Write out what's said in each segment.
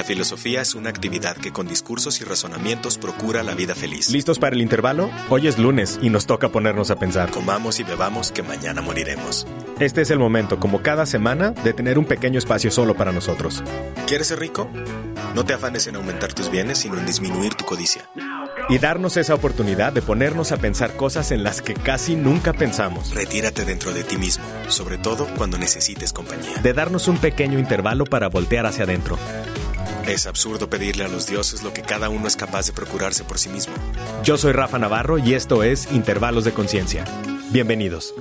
La filosofía es una actividad que con discursos y razonamientos procura la vida feliz. ¿Listos para el intervalo? Hoy es lunes y nos toca ponernos a pensar. Comamos y bebamos que mañana moriremos. Este es el momento, como cada semana, de tener un pequeño espacio solo para nosotros. ¿Quieres ser rico? No te afanes en aumentar tus bienes, sino en disminuir tu codicia. Y darnos esa oportunidad de ponernos a pensar cosas en las que casi nunca pensamos. Retírate dentro de ti mismo, sobre todo cuando necesites compañía. De darnos un pequeño intervalo para voltear hacia adentro. Es absurdo pedirle a los dioses lo que cada uno es capaz de procurarse por sí mismo. Yo soy Rafa Navarro y esto es Intervalos de Conciencia. Bienvenidos.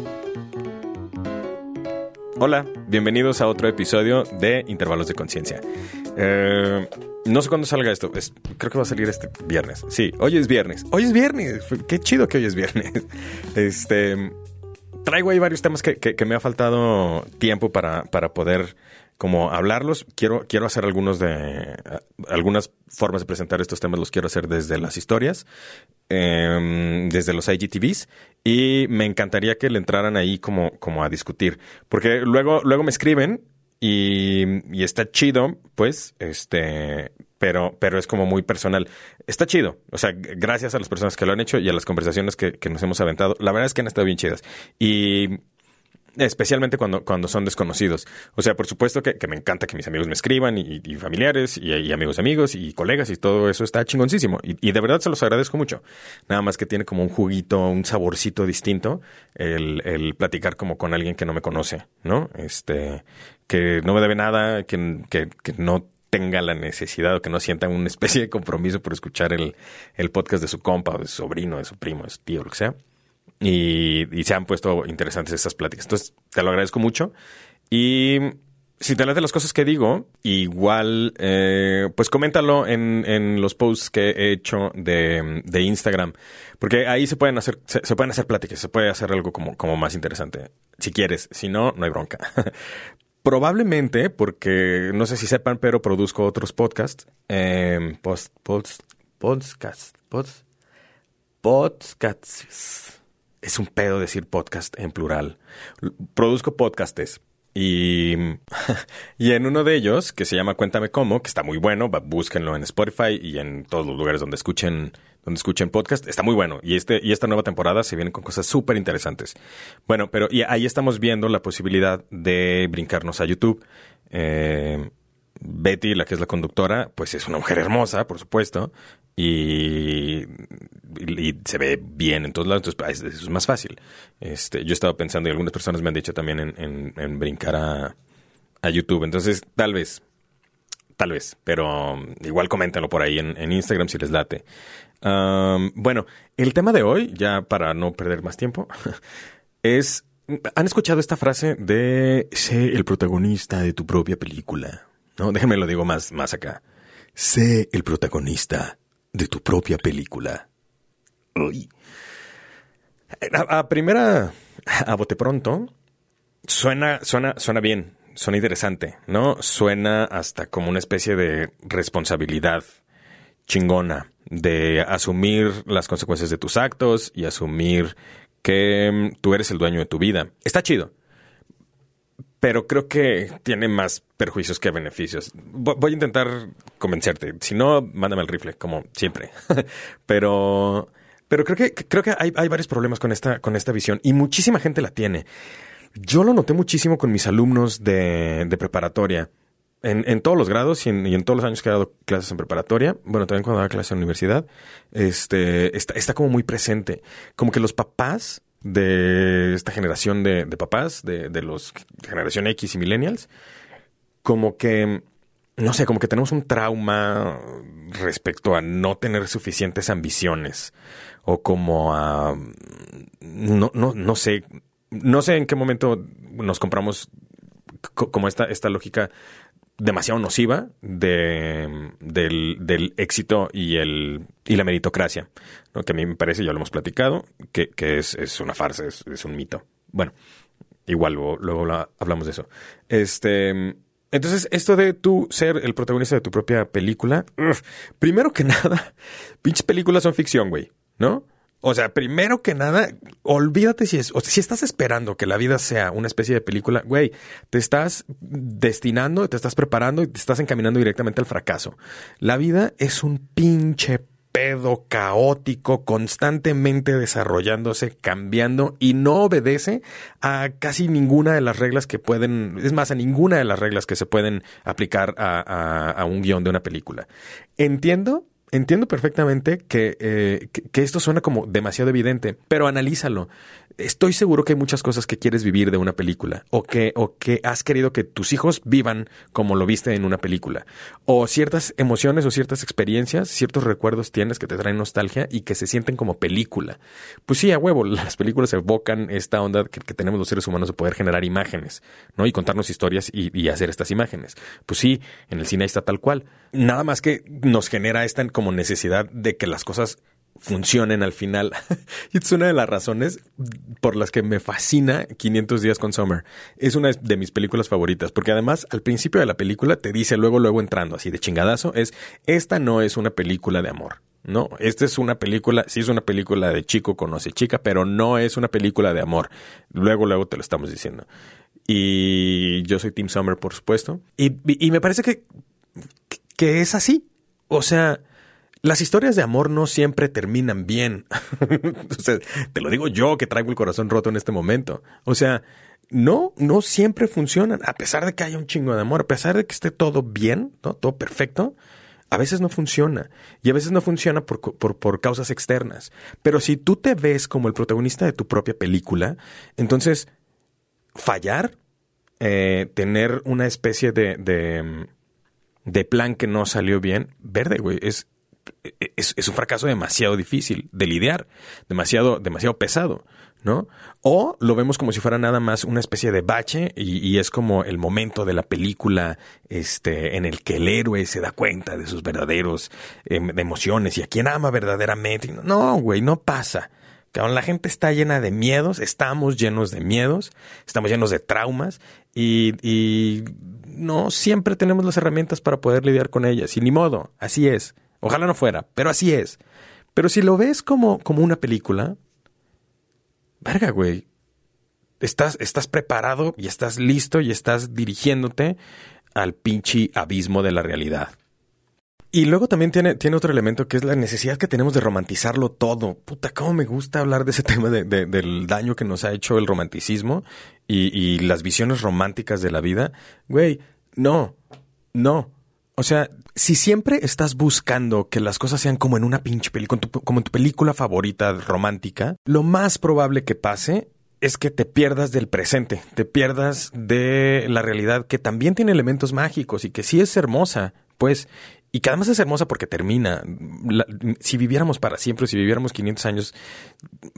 Hola, bienvenidos a otro episodio de Intervalos de Conciencia. Eh, no sé cuándo salga esto, es- creo que va a salir este viernes. Sí, hoy es viernes. Hoy es viernes. Qué chido que hoy es viernes. Este, traigo ahí varios temas que, que- que me ha faltado tiempo para, para poder como hablarlos. Quiero, quiero hacer algunos de algunas formas de presentar estos temas los quiero hacer desde las historias, em, desde los IGTVs y me encantaría que le entraran ahí como, como a discutir, porque luego, luego me escriben y, está chido, pues, este, pero, pero es como muy personal. Está chido. O sea, gracias a las personas que lo han hecho y a las conversaciones que nos hemos aventado. La verdad es que han estado bien chidas. Y especialmente cuando, cuando son desconocidos. O sea, por supuesto que, que me encanta que mis amigos me escriban y, familiares y, amigos amigos y colegas y todo eso está chingoncísimo. Y, y de verdad se los agradezco mucho. Nada más que tiene como un juguito, un saborcito distinto el, el platicar como con alguien que no me conoce, ¿no? Este, que no me debe nada, que, que, que no tenga la necesidad o que no sienta una especie de compromiso por escuchar el, el podcast de su compa o de su sobrino, de su primo, de su tío, lo que sea. Y, se han puesto interesantes estas pláticas. Entonces, te lo agradezco mucho. Y si te late las cosas que digo, igual, eh, pues coméntalo en, en los posts que he hecho de, de Instagram. Porque ahí se pueden hacer, se, pueden hacer pláticas, se puede hacer algo como, como más interesante. Si quieres, si no, no hay bronca. Probablemente, porque no sé si sepan, pero produzco otros podcasts. Eh, post, post, podcast, post, podcasts. Es un pedo decir podcast en plural. Produzco podcastes. Y, y en uno de ellos, que se llama Cuéntame Cómo, que está muy bueno, búsquenlo en Spotify y en todos los lugares donde escuchen, donde escuchen podcast, está muy bueno. Y este, y esta nueva temporada se viene con cosas súper interesantes. Bueno, pero y ahí estamos viendo la posibilidad de brincarnos a YouTube. Eh, Betty, la que es la conductora, pues es una mujer hermosa, por supuesto, y, se ve bien en todos lados, entonces pues, es, es más fácil. Este, yo he estado pensando y algunas personas me han dicho también en, en- en brincar a, a YouTube, entonces tal vez, tal vez, pero um, igual coméntenlo por ahí en, en Instagram si les late. Um, bueno, el tema de hoy, ya para no perder más tiempo, es... ¿Han escuchado esta frase de sé el protagonista de tu propia película? No, déjame lo digo más, más acá. Sé el protagonista de tu propia película. A primera, a bote pronto, suena, suena, suena bien, suena interesante, ¿no? Suena hasta como una especie de responsabilidad chingona de asumir las consecuencias de tus actos y asumir que mm, tú eres el dueño de tu vida. Está chido. Pero creo que tiene más perjuicios que beneficios. Vo- Voy a intentar convencerte. Si no, mándame el rifle, como siempre. pero, pero creo que, creo que hay, hay varios problemas con esta, con esta visión y muchísima gente la tiene. Yo lo noté muchísimo con mis alumnos de, de preparatoria. En, en todos los grados y en, y en todos los años que he dado clases en preparatoria, bueno, también cuando daba clases en universidad, este, está, está como muy presente. Como que los papás de esta generación de, papás, de, de los generación X y millennials, como que, no sé, como que tenemos un trauma respecto a no tener suficientes ambiciones o como a, no, no, no sé, no sé en qué momento nos compramos co- como esta, esta lógica demasiado nociva de, del, del éxito y el y la meritocracia, ¿no? que a mí me parece, ya lo hemos platicado, que, que es, es una farsa, es, es un mito. Bueno, igual luego, luego la- hablamos de eso. Este, entonces, esto de tú ser el protagonista de tu propia película, primero que nada, pinches películas son ficción, güey, ¿no? O sea, primero que nada, olvídate si es, o si estás esperando que la vida sea una especie de película, güey, te estás destinando, te estás preparando y te estás encaminando directamente al fracaso. La vida es un pinche pedo caótico, constantemente desarrollándose, cambiando y no obedece a casi ninguna de las reglas que pueden, es más, a ninguna de las reglas que se pueden aplicar a, a un guion de una película. Entiendo entiendo perfectamente eh, que, que, esto suena como demasiado evidente, pero analízalo. Estoy seguro que hay muchas cosas que quieres vivir de una película o que, o que has querido que tus hijos vivan como lo viste en una película. O ciertas emociones o ciertas experiencias, ciertos recuerdos tienes que te traen nostalgia y que se sienten como película. Pues sí, a huevo, las películas evocan esta onda que, tenemos los seres humanos de poder generar imágenes, ¿no? Y contarnos historias y, y hacer estas imágenes. Pues sí, en el cine está tal cual. Nada más que nos genera esta como necesidad de que las cosas funcionen al final. y es una de las razones por las que me fascina 500 días con Summer. Es una de mis películas favoritas, porque además al principio de la película te dice luego, luego entrando así de chingadazo, es, esta no es una película de amor. No, esta es una película, sí es una película de chico conoce chica, pero no es una película de amor. Luego, luego te lo estamos diciendo. Y yo soy Tim Summer, por supuesto. Y, y me parece que, que es así. O sea, las historias de amor no siempre terminan bien. te lo digo yo que traigo el corazón roto en este momento. O sea, no, no siempre funcionan. A pesar de que haya un chingo de amor, a pesar de que esté todo bien, ¿no? todo perfecto, a veces no funciona. Y a veces no funciona por, por, causas externas. Pero si tú te ves como el protagonista de tu propia película, entonces fallar, eh, tener una especie de, de, de plan que no salió bien, verde, güey, es es, un fracaso demasiado difícil de lidiar, demasiado, demasiado pesado, ¿no? O lo vemos como si fuera nada más una especie de bache y, es como el momento de la película este, en el que el héroe se da cuenta de sus verdaderos em, emociones y a quien ama verdaderamente. No, güey, no pasa. La gente está llena de miedos, estamos llenos de miedos, estamos llenos de traumas y, y no siempre tenemos las herramientas para poder lidiar con ellas. Y ni modo, así es. Ojalá no fuera, pero así es. Pero si lo ves como, como una película, verga, güey. Estás, estás preparado y estás listo y estás dirigiéndote al pinche abismo de la realidad. Y luego también tiene, tiene otro elemento que es la necesidad que tenemos de romantizarlo todo. Puta, cómo me gusta hablar de ese tema de, del daño que nos ha hecho el romanticismo y, y las visiones románticas de la vida. Güey, no, no. O sea, si siempre estás buscando que las cosas sean como en una pinche película, como en tu película favorita romántica, lo más probable que pase es que te pierdas del presente, te pierdas de la realidad que también tiene elementos mágicos y que sí es hermosa, pues, y que además es hermosa porque termina. si viviéramos para siempre, si viviéramos 500 años,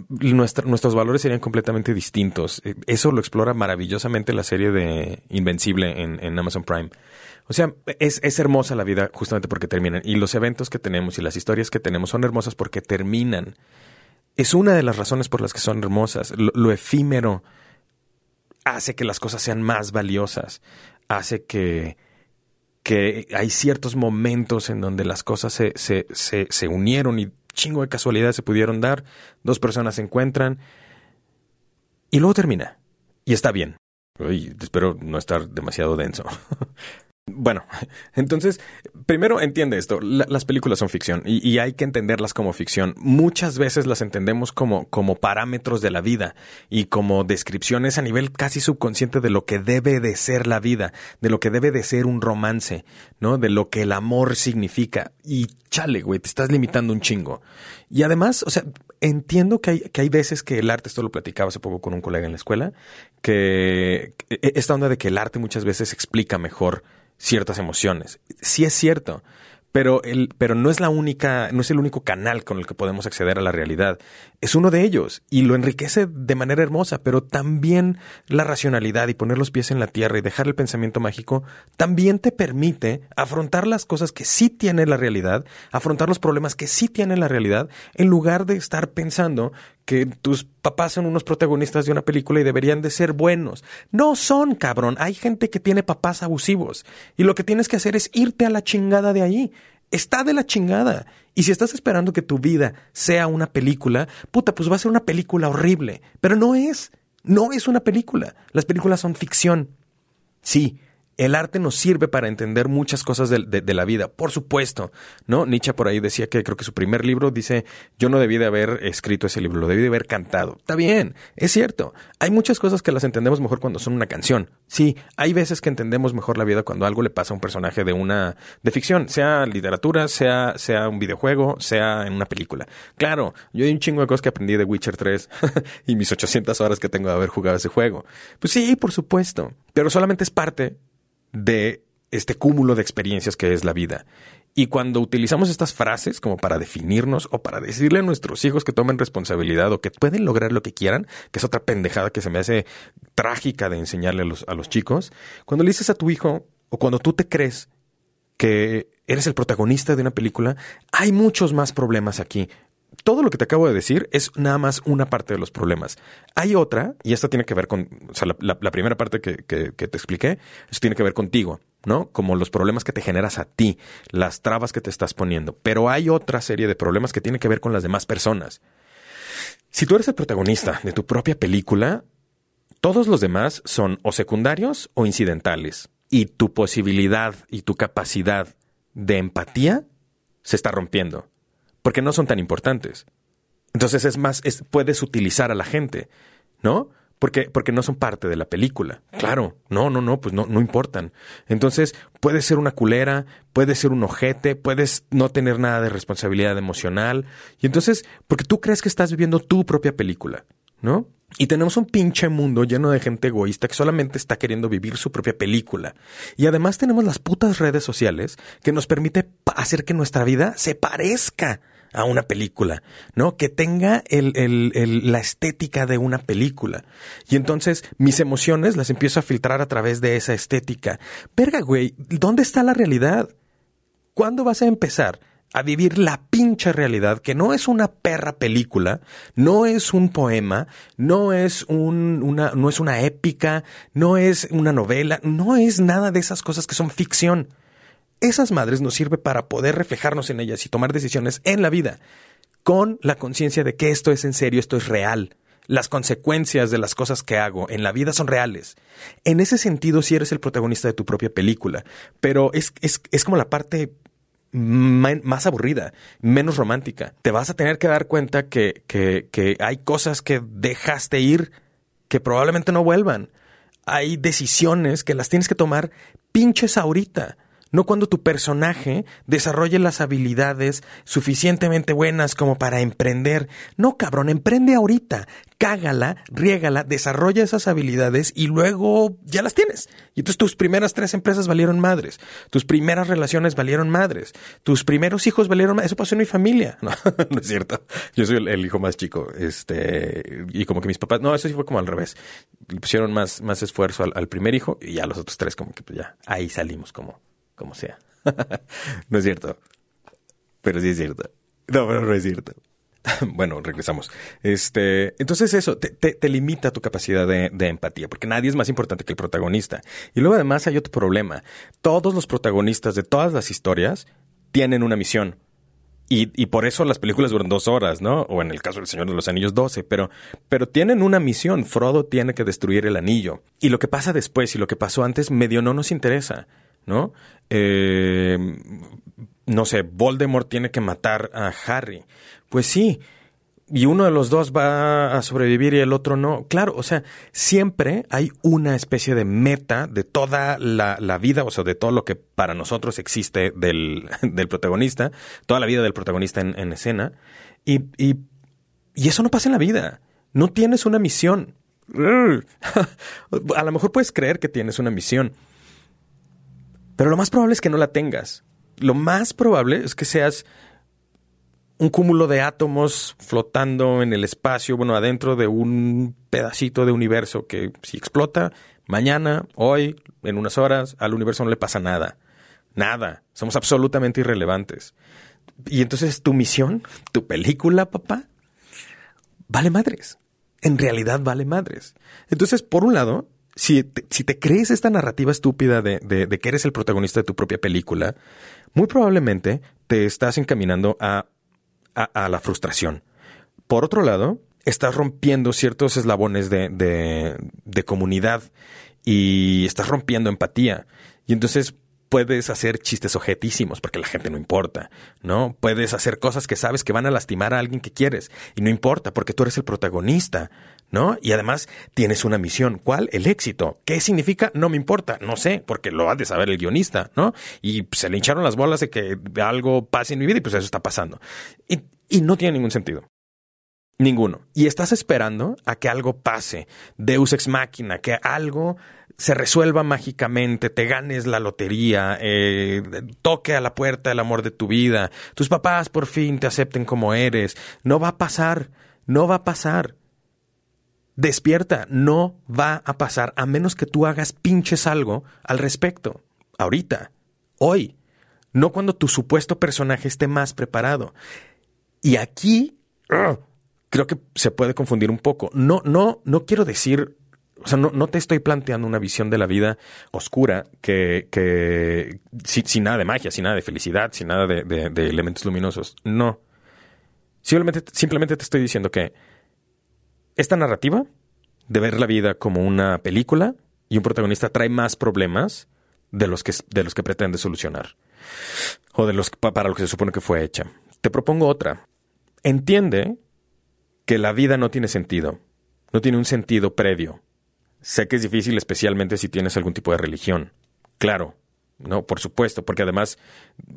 nuestros valores serían completamente distintos. Eso lo explora maravillosamente la serie de Invencible en Amazon Prime. O sea, es, es, hermosa la vida justamente porque terminan. Y los eventos que tenemos y las historias que tenemos son hermosas porque terminan. Es una de las razones por las que son hermosas. Lo, efímero hace que las cosas sean más valiosas. Hace que, que hay ciertos momentos en donde las cosas se, se, se, se unieron y chingo de casualidad se pudieron dar. Dos personas se encuentran y luego termina. Y está bien. espero no estar demasiado denso. Bueno, entonces, primero entiende esto, las películas son ficción y, hay que entenderlas como ficción. Muchas veces las entendemos como, como parámetros de la vida y como descripciones a nivel casi subconsciente de lo que debe de ser la vida, de lo que debe de ser un romance, ¿no? De lo que el amor significa. Y chale, güey, te estás limitando un chingo. Y además, o sea, entiendo que hay, que hay veces que el arte, esto lo platicaba hace poco con un colega en la escuela, que e, esta onda de que el arte muchas veces explica mejor ciertas emociones. Sí es cierto, pero, el, pero no es la única, no es el único canal con el que podemos acceder a la realidad. Es uno de ellos y lo enriquece de manera hermosa, pero también la racionalidad y poner los pies en la tierra y dejar el pensamiento mágico también te permite afrontar las cosas que sí tiene la realidad, afrontar los problemas que sí tiene la realidad, en lugar de estar pensando que tus papás son unos protagonistas de una película y deberían de ser buenos. No son, cabrón. Hay gente que tiene papás abusivos y lo que tienes que hacer es irte a la chingada de ahí Está de la chingada. Y si estás esperando que tu vida sea una película, puta, pues va a ser una película horrible. Pero no es. No es una película. Las películas son ficción. Sí, el arte nos sirve para entender muchas cosas de, la vida, por supuesto, ¿no? Nietzsche por ahí decía que creo que su primer libro dice, yo no debí de haber escrito ese libro, lo debí de haber cantado. Está bien, es cierto. Hay muchas cosas que las entendemos mejor cuando son una canción. Sí, hay veces que entendemos mejor la vida cuando algo le pasa a un personaje de una, de ficción, sea literatura, sea, sea un videojuego, sea en una película. Claro, yo hay un chingo de cosas que aprendí de Witcher 3 y mis 800 horas que tengo de haber jugado ese juego. Pues sí, por supuesto, pero solamente es parte de este cúmulo de experiencias que es la vida. Y cuando utilizamos estas frases como para definirnos o para decirle a nuestros hijos que tomen responsabilidad o que pueden lograr lo que quieran, que es otra pendejada que se me hace trágica de enseñarle a los, a los chicos, cuando le dices a tu hijo o cuando tú te crees que eres el protagonista de una película, hay muchos más problemas aquí todo lo que te acabo de decir es nada más una parte de los problemas. Hay otra, y esta tiene que ver con, la, primera parte que, que, te expliqué, eso tiene que ver contigo, ¿no? Como los problemas que te generas a ti, las trabas que te estás poniendo. Pero hay otra serie de problemas que tiene que ver con las demás personas. Si tú eres el protagonista de tu propia película, todos los demás son o secundarios o incidentales. Y tu posibilidad y tu capacidad de empatía se está rompiendo porque no son tan importantes. Entonces es más, es, puedes utilizar a la gente, ¿no? Porque, porque no son parte de la película. Claro, no, no, no, pues no, no importan. Entonces, puedes ser una culera, puedes ser un ojete, puedes no tener nada de responsabilidad emocional. Y entonces, porque tú crees que estás viviendo tu propia película, ¿no? Y tenemos un pinche mundo lleno de gente egoísta que solamente está queriendo vivir su propia película. Y además tenemos las putas redes sociales que nos permite hacer que nuestra vida se parezca a una película, ¿no? Que tenga el, el, la estética de una película. Y entonces mis emociones las empiezo a filtrar a través de esa estética. Verga, güey, ¿dónde está la realidad? ¿Cuándo vas a empezar a vivir la pinche realidad, que no es una perra película, no es un poema, no es un, una, no es una épica, no es una novela, no es nada de esas cosas que son ficción esas madres nos sirve para poder reflejarnos en ellas y tomar decisiones en la vida, con la conciencia de que esto es en serio, esto es real. Las consecuencias de las cosas que hago en la vida son reales. En ese sentido, si eres el protagonista de tu propia película, pero es, es, es como la parte más aburrida, menos romántica. Te vas a tener que dar cuenta que, que, que hay cosas que dejaste ir que probablemente no vuelvan. Hay decisiones que las tienes que tomar pinches ahorita no cuando tu personaje desarrolle las habilidades suficientemente buenas como para emprender. No, cabrón, emprende ahorita, cágala, riégala, desarrolla esas habilidades y luego ya las tienes. Y entonces tus primeras tres empresas valieron madres, tus primeras relaciones valieron madres, tus primeros hijos valieron madres. Eso pasó en mi familia. No, no es cierto. Yo soy el, hijo más chico, este, y como que mis papás, no, eso sí fue como al revés. Le pusieron más, más esfuerzo al, al primer hijo y ya los otros tres como que pues ya, ahí salimos como como sea. no es cierto. Pero sí es cierto. No, pero no es cierto. bueno, regresamos. Este, entonces eso te, limita tu capacidad de, de, empatía, porque nadie es más importante que el protagonista. Y luego además hay otro problema. Todos los protagonistas de todas las historias tienen una misión. Y, y, por eso las películas duran dos horas, ¿no? O en el caso del Señor de los Anillos, doce. Pero, pero tienen una misión. Frodo tiene que destruir el anillo. Y lo que pasa después y lo que pasó antes medio no nos interesa. ¿No? Eh, no sé, Voldemort tiene que matar a Harry. Pues sí, y uno de los dos va a sobrevivir y el otro no. Claro, o sea, siempre hay una especie de meta de toda la, vida, o sea, de todo lo que para nosotros existe del, del protagonista, toda la vida del protagonista en, en escena. Y, y eso no pasa en la vida. No tienes una misión. a lo mejor puedes creer que tienes una misión, pero lo más probable es que no la tengas. Lo más probable es que seas un cúmulo de átomos flotando en el espacio, bueno, adentro de un pedacito de universo que si explota, mañana, hoy, en unas horas, al universo no le pasa nada. Nada. Somos absolutamente irrelevantes. Y entonces tu misión, tu película, papá, vale madres. En realidad vale madres. Entonces, por un lado, si te, crees esta narrativa estúpida de, que eres el protagonista de tu propia película, muy probablemente te estás encaminando a, a, la frustración. Por otro lado, estás rompiendo ciertos eslabones de, de, de comunidad y estás rompiendo empatía. Y entonces puedes hacer chistes objetísimos porque la gente no importa, ¿no? Puedes hacer cosas que sabes que van a lastimar a alguien que quieres y no importa porque tú eres el protagonista, ¿no? Y además tienes una misión. ¿Cuál? El éxito. ¿Qué significa? No me importa, no sé, porque lo ha de saber el guionista, ¿no? Y se le hincharon las bolas de que algo pase en mi vida y pues eso está pasando. Y, no tiene ningún sentido. Ninguno. Y estás esperando a que algo pase, Deus ex machina, que algo se resuelva mágicamente, te ganes la lotería, eh, toque a la puerta del amor de tu vida, tus papás por fin te acepten como eres. No va a pasar, no va a pasar. Despierta, no va a pasar a menos que tú hagas pinches algo al respecto. Ahorita, hoy, no cuando tu supuesto personaje esté más preparado. Y aquí creo que se puede confundir un poco. No, no, no quiero decir, o sea, no, no te estoy planteando una visión de la vida oscura que, que sin, nada de magia, sin nada de felicidad, sin nada de, de, elementos luminosos. No. Simplemente, simplemente te estoy diciendo que esta narrativa de ver la vida como una película y un protagonista trae más problemas de los que, de los que pretende solucionar o de los para los que se supone que fue hecha. Te propongo otra. Entiende que la vida no tiene sentido, no tiene un sentido previo. Sé que es difícil especialmente si tienes algún tipo de religión. Claro, no, por supuesto, porque además,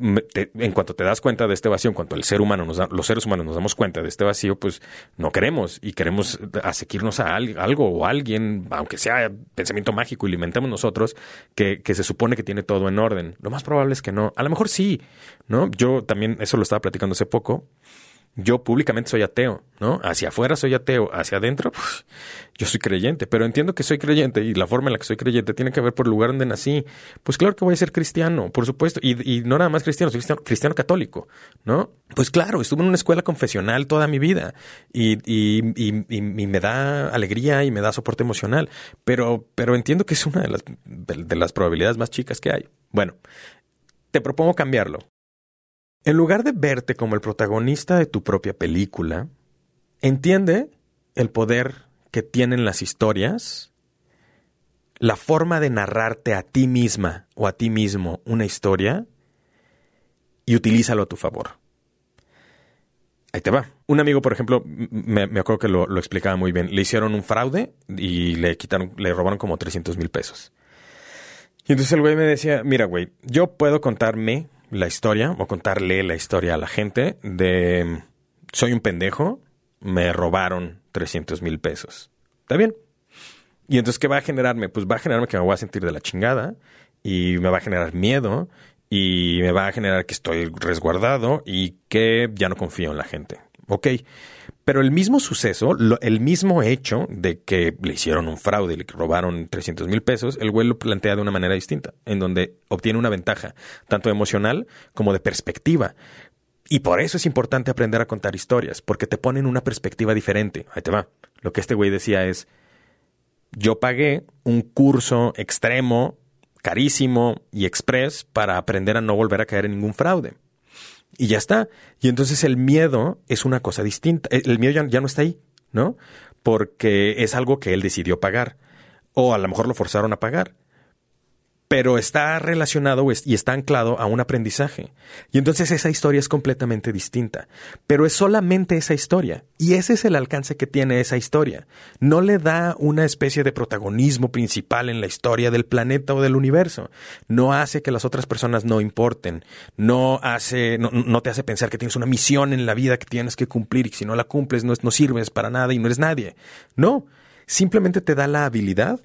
en cuanto te das cuenta de este vacío, en cuanto el ser humano nos los seres humanos nos damos cuenta de este vacío, pues no queremos y queremos asequirnos a algo o a alguien, aunque sea pensamiento mágico y lo inventemos nosotros, que, que, se supone que tiene todo en orden. Lo más probable es que no. A lo mejor sí, ¿no? Yo también eso lo estaba platicando hace poco yo públicamente soy ateo, ¿no? Hacia afuera soy ateo, hacia adentro yo soy creyente, pero entiendo que soy creyente y la forma en la que soy creyente tiene que ver por el lugar donde nací. Pues claro que voy a ser cristiano, por supuesto, y, no nada más cristiano, soy cristiano, católico, ¿no? Pues claro, estuve en una escuela confesional toda mi vida y, y, me da alegría y me da soporte emocional, pero, pero entiendo que es una de las, de las probabilidades más chicas que hay. Bueno, te propongo cambiarlo. En lugar de verte como el protagonista de tu propia película, entiende el poder que tienen las historias, la forma de narrarte a ti misma o a ti mismo una historia y utilízalo a tu favor. Ahí te va. Un amigo, por ejemplo, me, acuerdo que lo, lo, explicaba muy bien. Le hicieron un fraude y le quitaron, le robaron como 300 mil pesos. Y entonces el güey me decía, mira, güey, yo puedo contarme la historia o contarle la historia a la gente de soy un pendejo, me robaron 300 mil pesos. ¿Está bien? Y entonces, ¿qué va a generarme? Pues va a generarme que me voy a sentir de la chingada y me va a generar miedo y me va a generar que estoy resguardado y que ya no confío en la gente. Ok, pero el mismo suceso, el mismo hecho de que le hicieron un fraude y le robaron 300 mil pesos, el güey lo plantea de una manera distinta, en donde obtiene una ventaja, tanto emocional como de perspectiva. Y por eso es importante aprender a contar historias, porque te ponen una perspectiva diferente. Ahí te va. Lo que este güey decía es, yo pagué un curso extremo, carísimo y express para aprender a no volver a caer en ningún fraude. Y ya está. Y entonces el miedo es una cosa distinta. El miedo ya, ya no está ahí, ¿no? Porque es algo que él decidió pagar. O a lo mejor lo forzaron a pagar pero está relacionado y está anclado a un aprendizaje. Y entonces esa historia es completamente distinta. Pero es solamente esa historia. Y ese es el alcance que tiene esa historia. No le da una especie de protagonismo principal en la historia del planeta o del universo. No hace que las otras personas no importen. No hace, no, te hace pensar que tienes una misión en la vida que tienes que cumplir y que si no la cumples no, no sirves para nada y no eres nadie. No. Simplemente te da la habilidad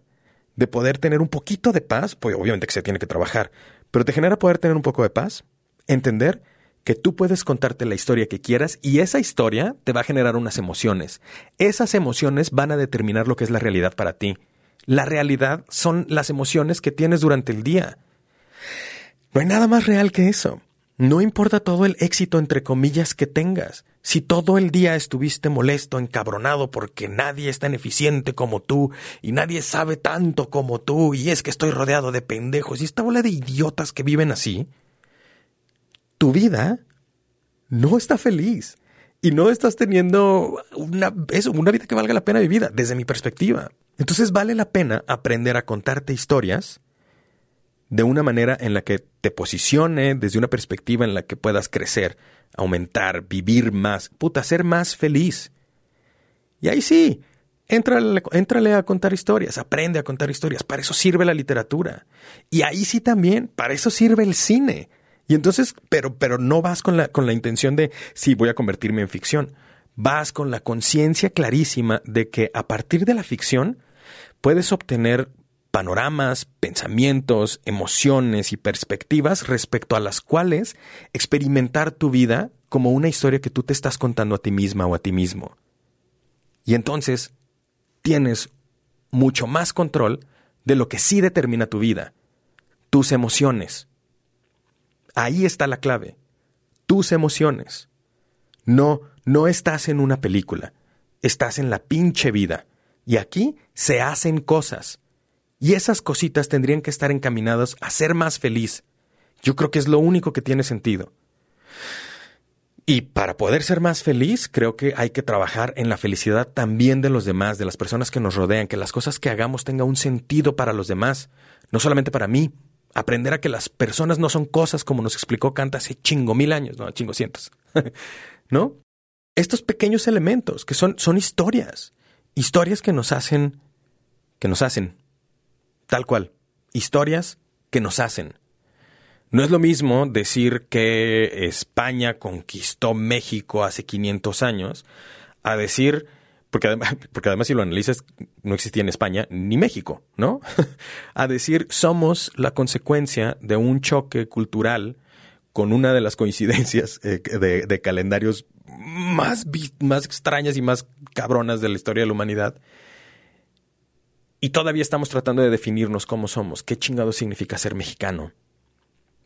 de poder tener un poquito de paz, pues obviamente que se tiene que trabajar, pero te genera poder tener un poco de paz, entender que tú puedes contarte la historia que quieras y esa historia te va a generar unas emociones. Esas emociones van a determinar lo que es la realidad para ti. La realidad son las emociones que tienes durante el día. No hay nada más real que eso. No importa todo el éxito entre comillas que tengas. Si todo el día estuviste molesto, encabronado porque nadie es tan eficiente como tú y nadie sabe tanto como tú y es que estoy rodeado de pendejos y esta bola de idiotas que viven así, tu vida no está feliz y no estás teniendo una, una vida que valga la pena vivida, desde mi perspectiva. Entonces vale la pena aprender a contarte historias de una manera en la que te posicione, desde una perspectiva en la que puedas crecer, aumentar, vivir más, puta, ser más feliz. Y ahí sí, Éntrale, a contar historias, aprende a contar historias. Para eso sirve la literatura. Y ahí sí también, para eso sirve el cine. Y entonces, pero, pero no vas con la, con la intención de, sí, voy a convertirme en ficción. Vas con la conciencia clarísima de que a partir de la ficción puedes obtener panoramas, pensamientos, emociones y perspectivas respecto a las cuales experimentar tu vida como una historia que tú te estás contando a ti misma o a ti mismo. Y entonces tienes mucho más control de lo que sí determina tu vida, tus emociones. Ahí está la clave, tus emociones. No, no estás en una película, estás en la pinche vida. Y aquí se hacen cosas. Y esas cositas tendrían que estar encaminadas a ser más feliz. Yo creo que es lo único que tiene sentido. Y para poder ser más feliz, creo que hay que trabajar en la felicidad también de los demás, de las personas que nos rodean, que las cosas que hagamos tengan un sentido para los demás, no solamente para mí. Aprender a que las personas no son cosas como nos explicó Kant hace chingo mil años, no, chingo cientos. ¿No? Estos pequeños elementos que son, son historias, historias que nos hacen, que nos hacen, tal cual, historias que nos hacen. No es lo mismo decir que España conquistó México hace 500 años a decir, porque además, porque además si lo analizas, no existía en España ni México, ¿no? a decir, somos la consecuencia de un choque cultural con una de las coincidencias eh, de, calendarios más, más extrañas y más cabronas de la historia de la humanidad. Y todavía estamos tratando de definirnos cómo somos. ¿Qué chingado significa ser mexicano?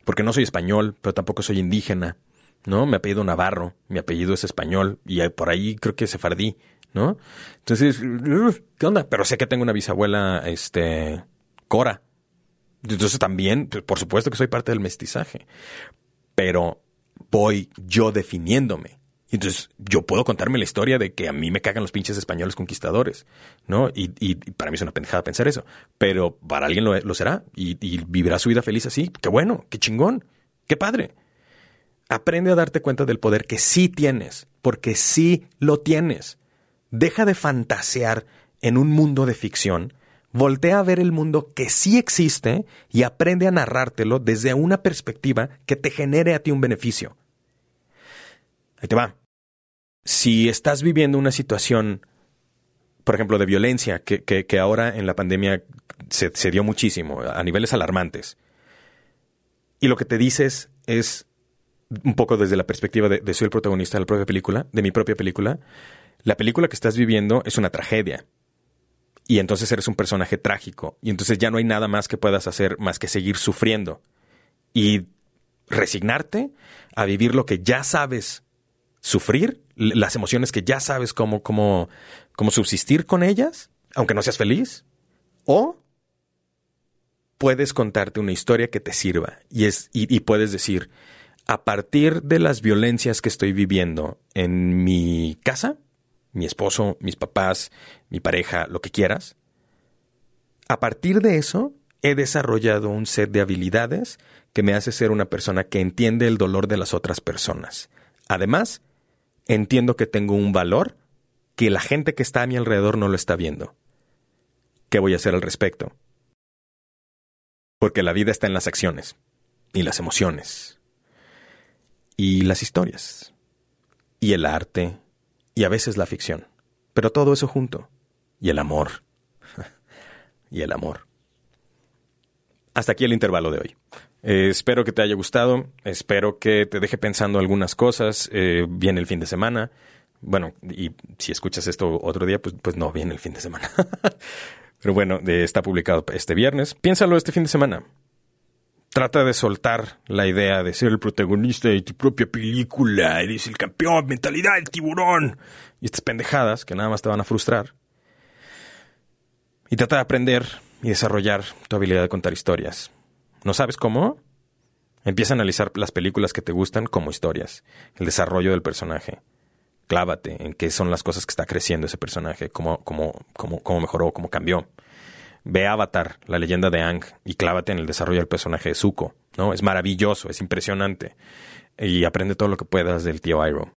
porque no soy español, pero tampoco soy indígena, ¿no? Mi apellido Navarro, mi apellido es español y por ahí creo que es sefardí, ¿no? Entonces, ¿qué onda? Pero sé que tengo una bisabuela, este, Cora. Entonces también, pues, por supuesto que soy parte del mestizaje, pero voy yo definiéndome. Entonces, yo puedo contarme la historia de que a mí me cagan los pinches españoles conquistadores, ¿no? Y, para mí es una pendejada pensar eso. Pero para alguien lo, será y, y, vivirá su vida feliz así. Qué bueno, qué chingón, qué padre. Aprende a darte cuenta del poder que sí tienes, porque sí lo tienes. Deja de fantasear en un mundo de ficción. Voltea a ver el mundo que sí existe y aprende a narrártelo desde una perspectiva que te genere a ti un beneficio. Ahí te va si estás viviendo una situación, por ejemplo, de violencia, que, que, ahora en la pandemia se, dio muchísimo, a niveles alarmantes, y lo que te dices es un poco desde la perspectiva de, de soy el protagonista de la propia película, de mi propia película, la película que estás viviendo es una tragedia. Y entonces eres un personaje trágico. Y entonces ya no hay nada más que puedas hacer más que seguir sufriendo. Y resignarte a vivir lo que ya sabes sufrir las emociones que ya sabes cómo, cómo, cómo subsistir con ellas, aunque no seas feliz, o puedes contarte una historia que te sirva y, es, y, puedes decir, a partir de las violencias que estoy viviendo en mi casa, mi esposo, mis papás, mi pareja, lo que quieras, a partir de eso he desarrollado un set de habilidades que me hace ser una persona que entiende el dolor de las otras personas. Además, entiendo que tengo un valor que la gente que está a mi alrededor no lo está viendo. ¿Qué voy a hacer al respecto? Porque la vida está en las acciones y las emociones y las historias y el arte y a veces la ficción. Pero todo eso junto. Y el amor. y el amor. Hasta aquí el intervalo de hoy. Eh, espero que te haya gustado, espero que te deje pensando algunas cosas. Eh, viene el fin de semana. Bueno, y si escuchas esto otro día, pues, pues no viene el fin de semana. Pero bueno, está publicado este viernes. Piénsalo este fin de semana. Trata de soltar la idea de ser el protagonista de tu propia película. Eres el campeón, mentalidad del tiburón. Y estas pendejadas que nada más te van a frustrar. Y trata de aprender y desarrollar tu habilidad de contar historias. ¿No sabes cómo? Empieza a analizar las películas que te gustan como historias, el desarrollo del personaje. Clávate en qué son las cosas que está creciendo ese personaje, cómo, cómo, cómo, cómo mejoró, cómo cambió. Ve Avatar, la leyenda de Ang, y clávate en el desarrollo del personaje de Zuko. ¿no? Es maravilloso, es impresionante. Y aprende todo lo que puedas del tío Iroh.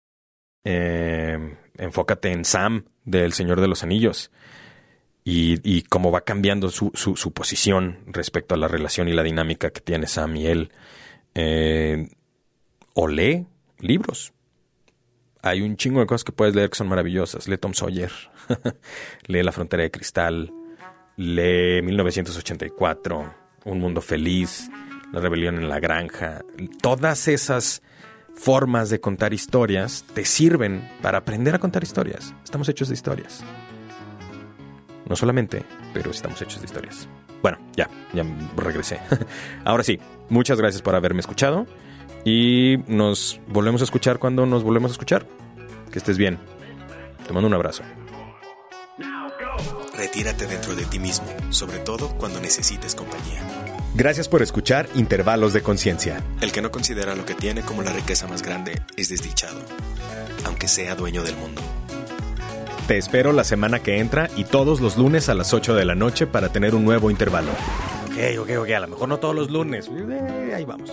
Eh, enfócate en Sam, del Señor de los Anillos. Y, y cómo va cambiando su, su, posición respecto a la relación y la dinámica que tiene Sam y él. Eh, o lee libros. Hay un chingo de cosas que puedes leer que son maravillosas. Lee Tom Sawyer. lee La Frontera de Cristal. Lee 1984. Un Mundo Feliz. La Rebelión en la Granja. Todas esas formas de contar historias te sirven para aprender a contar historias. Estamos hechos de historias. No solamente, pero estamos hechos de historias. Bueno, ya, ya regresé. Ahora sí, muchas gracias por haberme escuchado y nos volvemos a escuchar cuando nos volvemos a escuchar. Que estés bien. Te mando un abrazo. Retírate dentro de ti mismo, sobre todo cuando necesites compañía. Gracias por escuchar Intervalos de Conciencia. El que no considera lo que tiene como la riqueza más grande es desdichado, aunque sea dueño del mundo. Te espero la semana que entra y todos los lunes a las 8 de la noche para tener un nuevo intervalo. Ok, ok, ok, a lo mejor no todos los lunes. Eh, ahí vamos.